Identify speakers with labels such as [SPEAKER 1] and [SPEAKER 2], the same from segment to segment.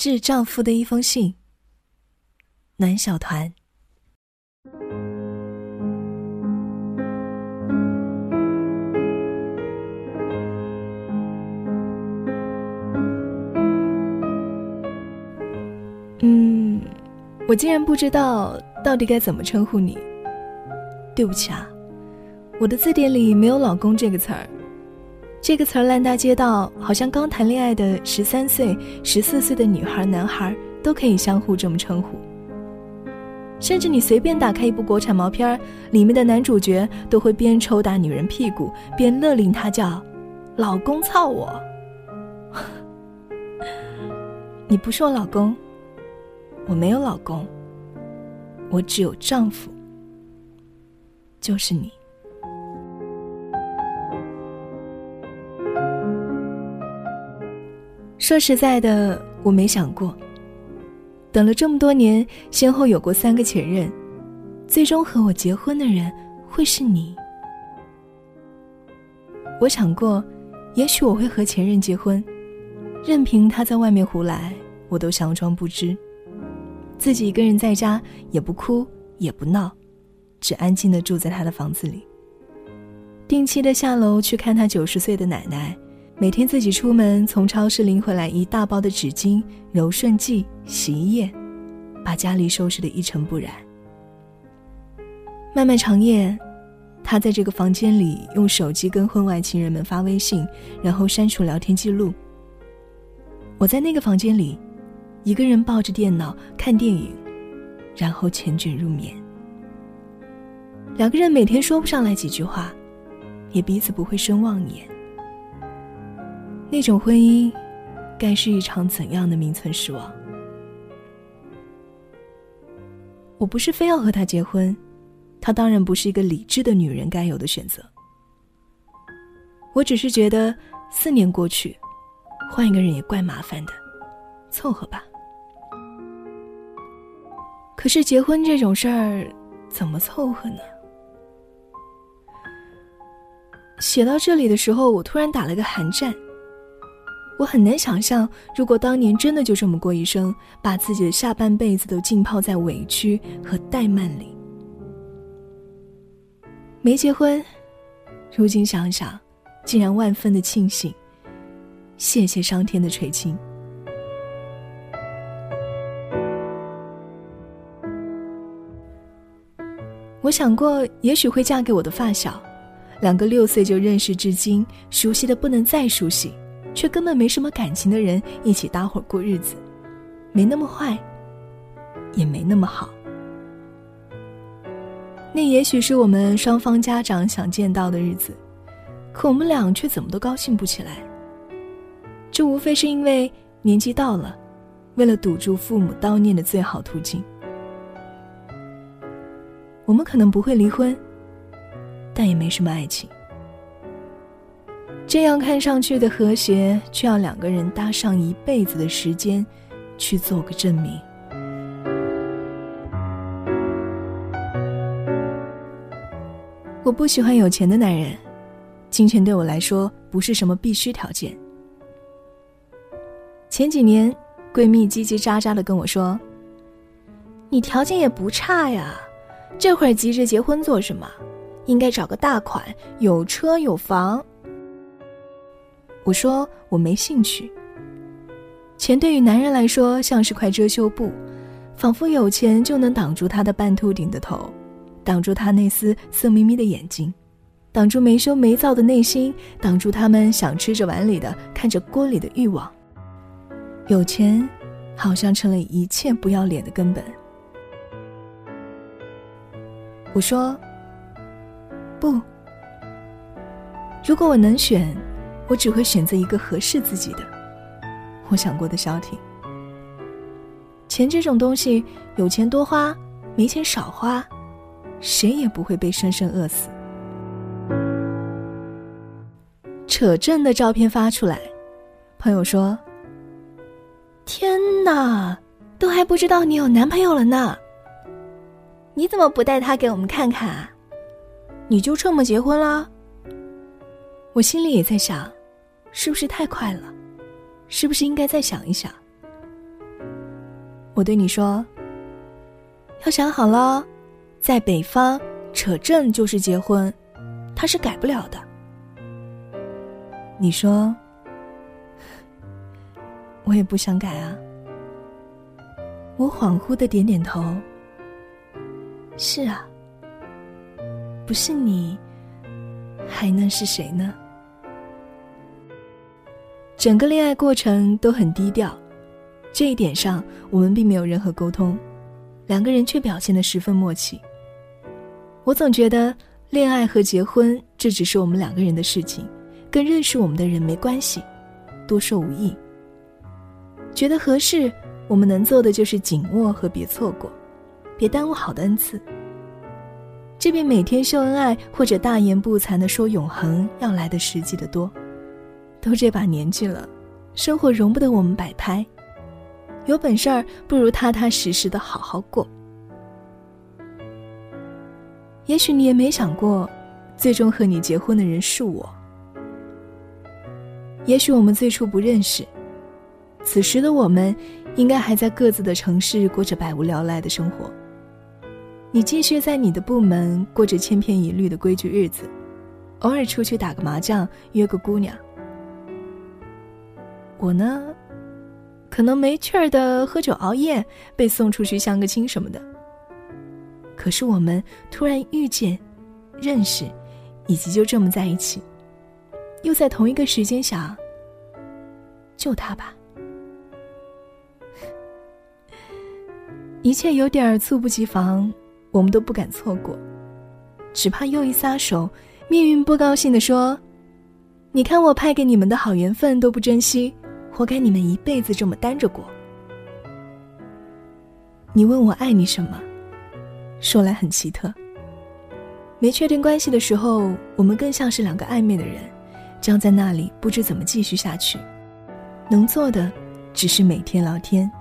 [SPEAKER 1] 致丈夫的一封信。暖小团。嗯，我竟然不知道到底该怎么称呼你。对不起啊，我的字典里没有“老公”这个词儿。这个词儿烂大街道，好像刚谈恋爱的十三岁、十四岁的女孩、男孩都可以相互这么称呼。甚至你随便打开一部国产毛片儿，里面的男主角都会边抽打女人屁股，边勒令她叫“老公操我”。你不是我老公，我没有老公，我只有丈夫，就是你。说实在的，我没想过。等了这么多年，先后有过三个前任，最终和我结婚的人会是你。我想过，也许我会和前任结婚，任凭他在外面胡来，我都佯装不知，自己一个人在家也不哭也不闹，只安静的住在他的房子里，定期的下楼去看他九十岁的奶奶。每天自己出门，从超市拎回来一大包的纸巾、柔顺剂、洗衣液，把家里收拾得一尘不染。漫漫长夜，他在这个房间里用手机跟婚外情人们发微信，然后删除聊天记录。我在那个房间里，一个人抱着电脑看电影，然后缱绻入眠。两个人每天说不上来几句话，也彼此不会深望一眼。那种婚姻，该是一场怎样的名存实亡？我不是非要和他结婚，他当然不是一个理智的女人该有的选择。我只是觉得，四年过去，换一个人也怪麻烦的，凑合吧。可是结婚这种事儿，怎么凑合呢？写到这里的时候，我突然打了个寒战。我很难想象，如果当年真的就这么过一生，把自己的下半辈子都浸泡在委屈和怠慢里。没结婚，如今想想，竟然万分的庆幸。谢谢上天的垂青。我想过，也许会嫁给我的发小，两个六岁就认识至今，熟悉的不能再熟悉。却根本没什么感情的人一起搭伙过日子，没那么坏，也没那么好。那也许是我们双方家长想见到的日子，可我们俩却怎么都高兴不起来。这无非是因为年纪到了，为了堵住父母叨念的最好途径。我们可能不会离婚，但也没什么爱情。这样看上去的和谐，却要两个人搭上一辈子的时间，去做个证明。我不喜欢有钱的男人，金钱对我来说不是什么必须条件。前几年，闺蜜叽叽喳喳的跟我说：“你条件也不差呀，这会儿急着结婚做什么？应该找个大款，有车有房。”我说我没兴趣。钱对于男人来说像是块遮羞布，仿佛有钱就能挡住他的半秃顶的头，挡住他那丝色眯眯的眼睛，挡住没羞没臊的内心，挡住他们想吃着碗里的看着锅里的欲望。有钱，好像成了一切不要脸的根本。我说不，如果我能选。我只会选择一个合适自己的。我想过的消停。钱这种东西，有钱多花，没钱少花，谁也不会被生生饿死。扯证的照片发出来，朋友说：“天哪，都还不知道你有男朋友了呢。你怎么不带他给我们看看啊？你就这么结婚了？”我心里也在想。是不是太快了？是不是应该再想一想？我对你说：“要想好了，在北方扯证就是结婚，他是改不了的。”你说：“我也不想改啊。”我恍惚的点点头。是啊，不是你，还能是谁呢？整个恋爱过程都很低调，这一点上我们并没有任何沟通，两个人却表现得十分默契。我总觉得恋爱和结婚这只是我们两个人的事情，跟认识我们的人没关系，多说无益。觉得合适，我们能做的就是紧握和别错过，别耽误好的恩赐。这比每天秀恩爱或者大言不惭的说永恒要来的实际的多。都这把年纪了，生活容不得我们摆拍。有本事儿，不如踏踏实实的好好过。也许你也没想过，最终和你结婚的人是我。也许我们最初不认识，此时的我们，应该还在各自的城市过着百无聊赖的生活。你继续在你的部门过着千篇一律的规矩日子，偶尔出去打个麻将，约个姑娘。我呢，可能没趣儿的喝酒熬夜，被送出去相个亲什么的。可是我们突然遇见、认识，以及就这么在一起，又在同一个时间想，就他吧。一切有点猝不及防，我们都不敢错过，只怕又一撒手，命运不高兴的说：“你看我派给你们的好缘分都不珍惜。”活该你们一辈子这么单着过。你问我爱你什么，说来很奇特。没确定关系的时候，我们更像是两个暧昧的人，僵在那里不知怎么继续下去。能做的，只是每天聊天。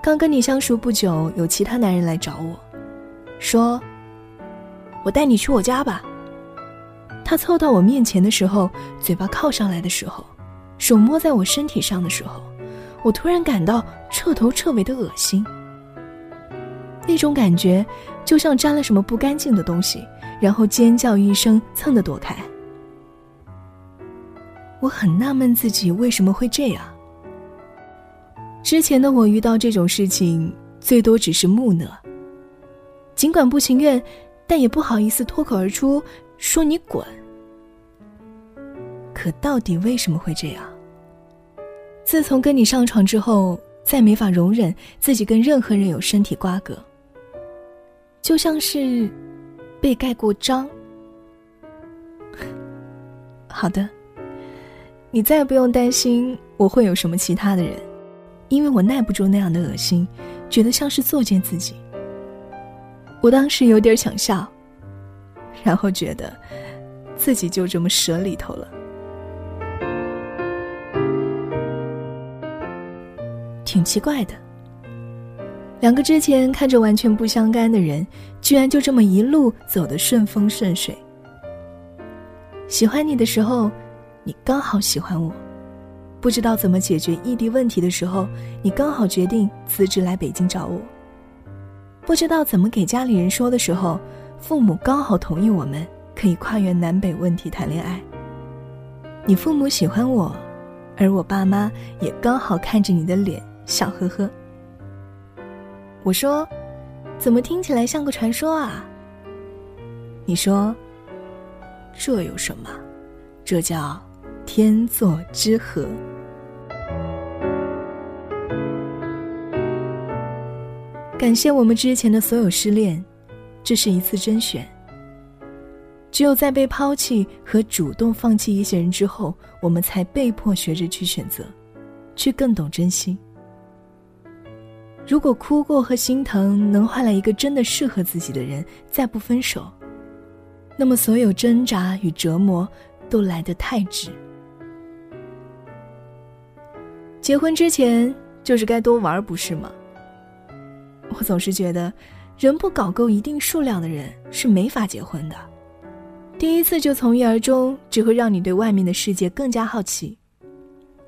[SPEAKER 1] 刚跟你相熟不久，有其他男人来找我，说：“我带你去我家吧。”他凑到我面前的时候，嘴巴靠上来的时候，手摸在我身体上的时候，我突然感到彻头彻尾的恶心。那种感觉就像沾了什么不干净的东西，然后尖叫一声，蹭的躲开。我很纳闷自己为什么会这样。之前的我遇到这种事情，最多只是木讷，尽管不情愿，但也不好意思脱口而出说你滚。可到底为什么会这样？自从跟你上床之后，再没法容忍自己跟任何人有身体瓜葛，就像是被盖过章。好的，你再也不用担心我会有什么其他的人，因为我耐不住那样的恶心，觉得像是作践自己。我当时有点想笑，然后觉得自己就这么折里头了。挺奇怪的，两个之前看着完全不相干的人，居然就这么一路走得顺风顺水。喜欢你的时候，你刚好喜欢我；不知道怎么解决异地问题的时候，你刚好决定辞职来北京找我；不知道怎么给家里人说的时候，父母刚好同意我们可以跨越南北问题谈恋爱。你父母喜欢我，而我爸妈也刚好看着你的脸。笑呵呵。我说：“怎么听起来像个传说啊？”你说：“这有什么？这叫天作之合。”感谢我们之前的所有失恋，这是一次甄选。只有在被抛弃和主动放弃一些人之后，我们才被迫学着去选择，去更懂珍惜。如果哭过和心疼能换来一个真的适合自己的人，再不分手，那么所有挣扎与折磨都来得太值。结婚之前就是该多玩，不是吗？我总是觉得，人不搞够一定数量的人是没法结婚的。第一次就从一而终，只会让你对外面的世界更加好奇。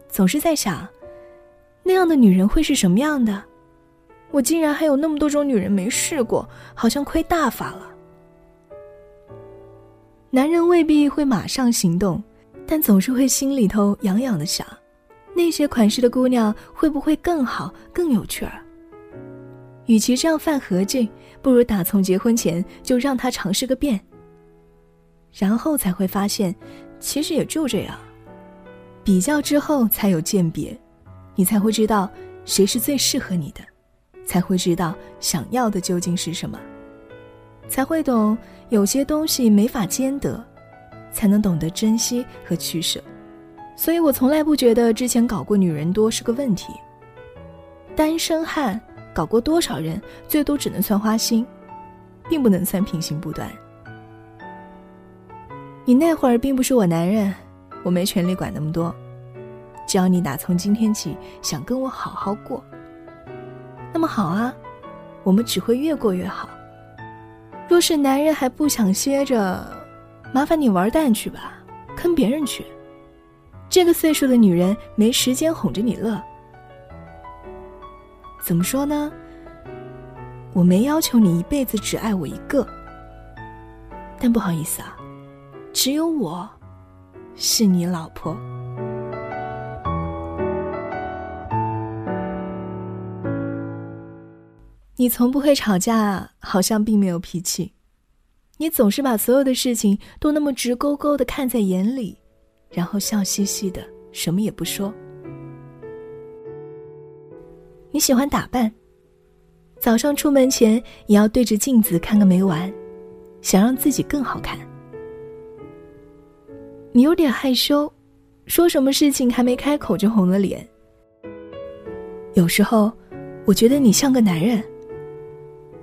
[SPEAKER 1] 总是在想。那样的女人会是什么样的？我竟然还有那么多种女人没试过，好像亏大发了。男人未必会马上行动，但总是会心里头痒痒的想：那些款式的姑娘会不会更好、更有趣儿？与其这样犯合计，不如打从结婚前就让他尝试个遍。然后才会发现，其实也就这样。比较之后才有鉴别，你才会知道谁是最适合你的，才会知道想要的究竟是什么，才会懂有些东西没法兼得，才能懂得珍惜和取舍。所以我从来不觉得之前搞过女人多是个问题。单身汉搞过多少人，最多只能算花心，并不能算品行不端。你那会儿并不是我男人，我没权利管那么多。只要你打从今天起想跟我好好过，那么好啊，我们只会越过越好。若是男人还不想歇着，麻烦你玩蛋去吧，坑别人去。这个岁数的女人没时间哄着你乐。怎么说呢？我没要求你一辈子只爱我一个，但不好意思啊。只有我，是你老婆。你从不会吵架，好像并没有脾气。你总是把所有的事情都那么直勾勾的看在眼里，然后笑嘻嘻的，什么也不说。你喜欢打扮，早上出门前也要对着镜子看个没完，想让自己更好看。你有点害羞，说什么事情还没开口就红了脸。有时候，我觉得你像个男人；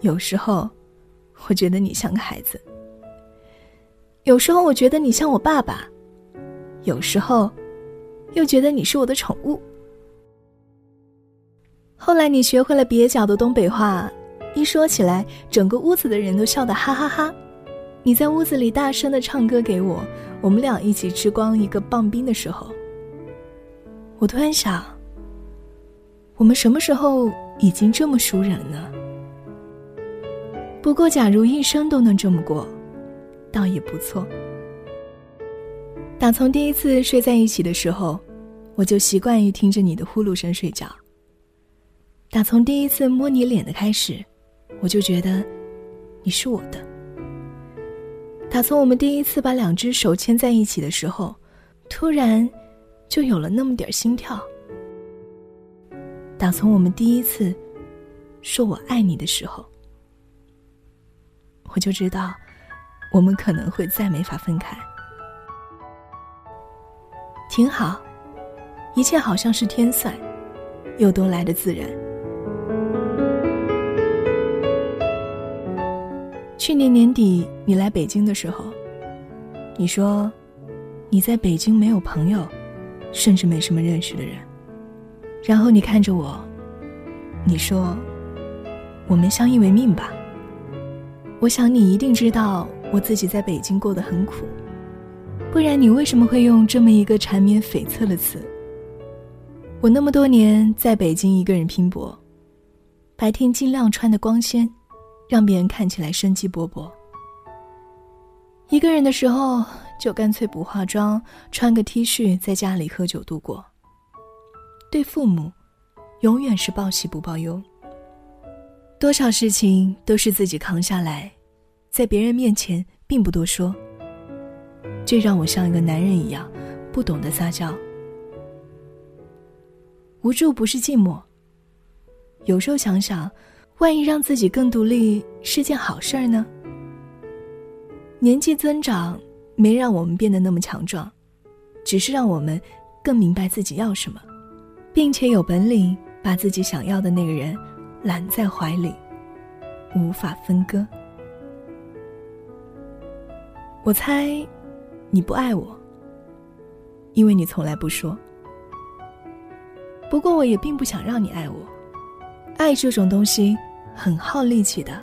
[SPEAKER 1] 有时候，我觉得你像个孩子；有时候，我觉得你像我爸爸；有时候，又觉得你是我的宠物。后来，你学会了蹩脚的东北话，一说起来，整个屋子的人都笑得哈哈哈。你在屋子里大声的唱歌给我。我们俩一起吃光一个棒冰的时候，我突然想，我们什么时候已经这么熟人呢？不过，假如一生都能这么过，倒也不错。打从第一次睡在一起的时候，我就习惯于听着你的呼噜声睡觉。打从第一次摸你脸的开始，我就觉得你是我的。打从我们第一次把两只手牵在一起的时候，突然就有了那么点心跳。打从我们第一次说我爱你的时候，我就知道我们可能会再没法分开。挺好，一切好像是天算，又都来的自然。去年年底你来北京的时候，你说你在北京没有朋友，甚至没什么认识的人。然后你看着我，你说我们相依为命吧。我想你一定知道我自己在北京过得很苦，不然你为什么会用这么一个缠绵悱恻的词？我那么多年在北京一个人拼搏，白天尽量穿的光鲜。让别人看起来生机勃勃。一个人的时候，就干脆不化妆，穿个 T 恤，在家里喝酒度过。对父母，永远是报喜不报忧。多少事情都是自己扛下来，在别人面前并不多说。这让我像一个男人一样，不懂得撒娇。无助不是寂寞。有时候想想。万一让自己更独立是件好事儿呢？年纪增长没让我们变得那么强壮，只是让我们更明白自己要什么，并且有本领把自己想要的那个人揽在怀里，无法分割。我猜你不爱我，因为你从来不说。不过我也并不想让你爱我，爱这种东西。很耗力气的，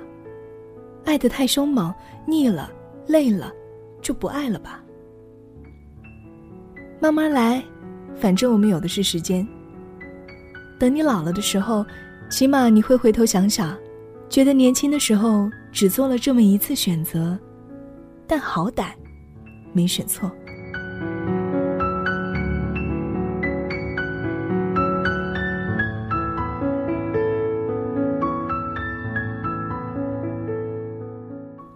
[SPEAKER 1] 爱得太凶猛，腻了，累了，就不爱了吧。慢慢来，反正我们有的是时间。等你老了的时候，起码你会回头想想，觉得年轻的时候只做了这么一次选择，但好歹没选错。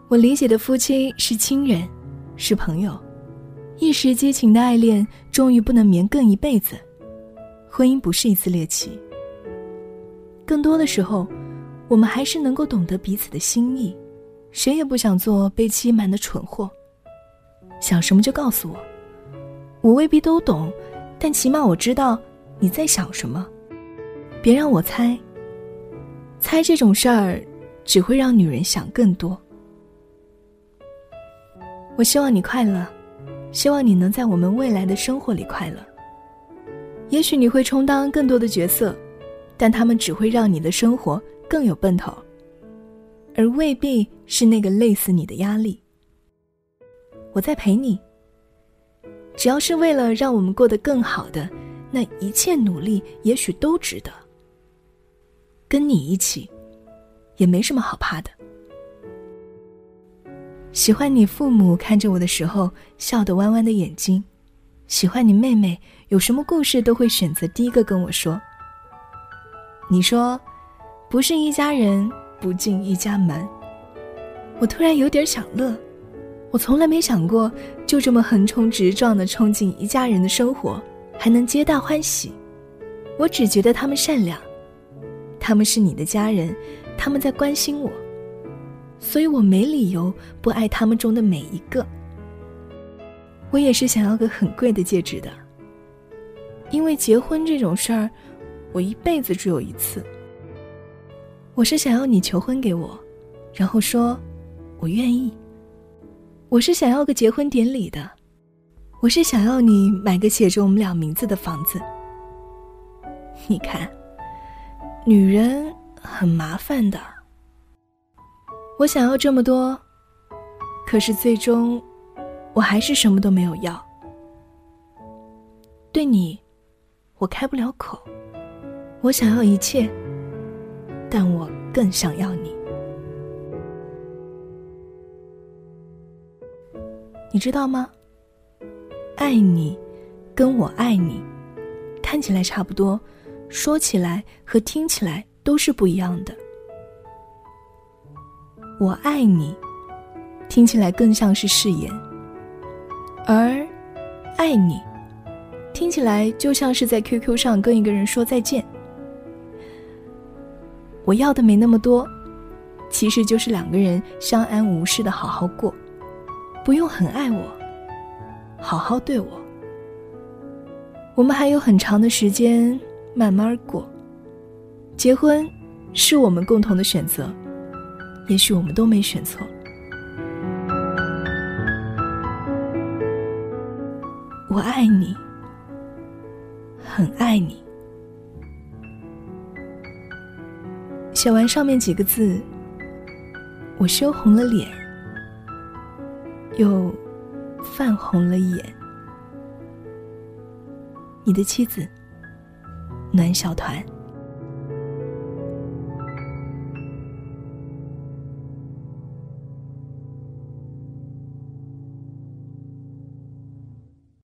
[SPEAKER 1] 我理解的夫妻是亲人，是朋友，一时激情的爱恋终于不能绵亘一辈子。婚姻不是一次猎奇，更多的时候，我们还是能够懂得彼此的心意，谁也不想做被欺瞒的蠢货。想什么就告诉我，我未必都懂，但起码我知道你在想什么。别让我猜，猜这种事儿只会让女人想更多。我希望你快乐，希望你能在我们未来的生活里快乐。也许你会充当更多的角色，但他们只会让你的生活更有奔头，而未必是那个累死你的压力。我在陪你，只要是为了让我们过得更好的，那一切努力也许都值得。跟你一起，也没什么好怕的。喜欢你父母看着我的时候笑得弯弯的眼睛。喜欢你妹妹，有什么故事都会选择第一个跟我说。你说，不是一家人不进一家门。我突然有点想乐，我从来没想过就这么横冲直撞的冲进一家人的生活，还能皆大欢喜。我只觉得他们善良，他们是你的家人，他们在关心我，所以我没理由不爱他们中的每一个。我也是想要个很贵的戒指的，因为结婚这种事儿，我一辈子只有一次。我是想要你求婚给我，然后说“我愿意”。我是想要个结婚典礼的，我是想要你买个写着我们俩名字的房子。你看，女人很麻烦的。我想要这么多，可是最终。我还是什么都没有要。对你，我开不了口。我想要一切，但我更想要你。你知道吗？爱你，跟我爱你，看起来差不多，说起来和听起来都是不一样的。我爱你，听起来更像是誓言。而，爱你，听起来就像是在 QQ 上跟一个人说再见。我要的没那么多，其实就是两个人相安无事的好好过，不用很爱我，好好对我。我们还有很长的时间慢慢过。结婚，是我们共同的选择，也许我们都没选错。我爱你，很爱你。写完上面几个字，我羞红了脸，又泛红了眼。你的妻子，暖小团。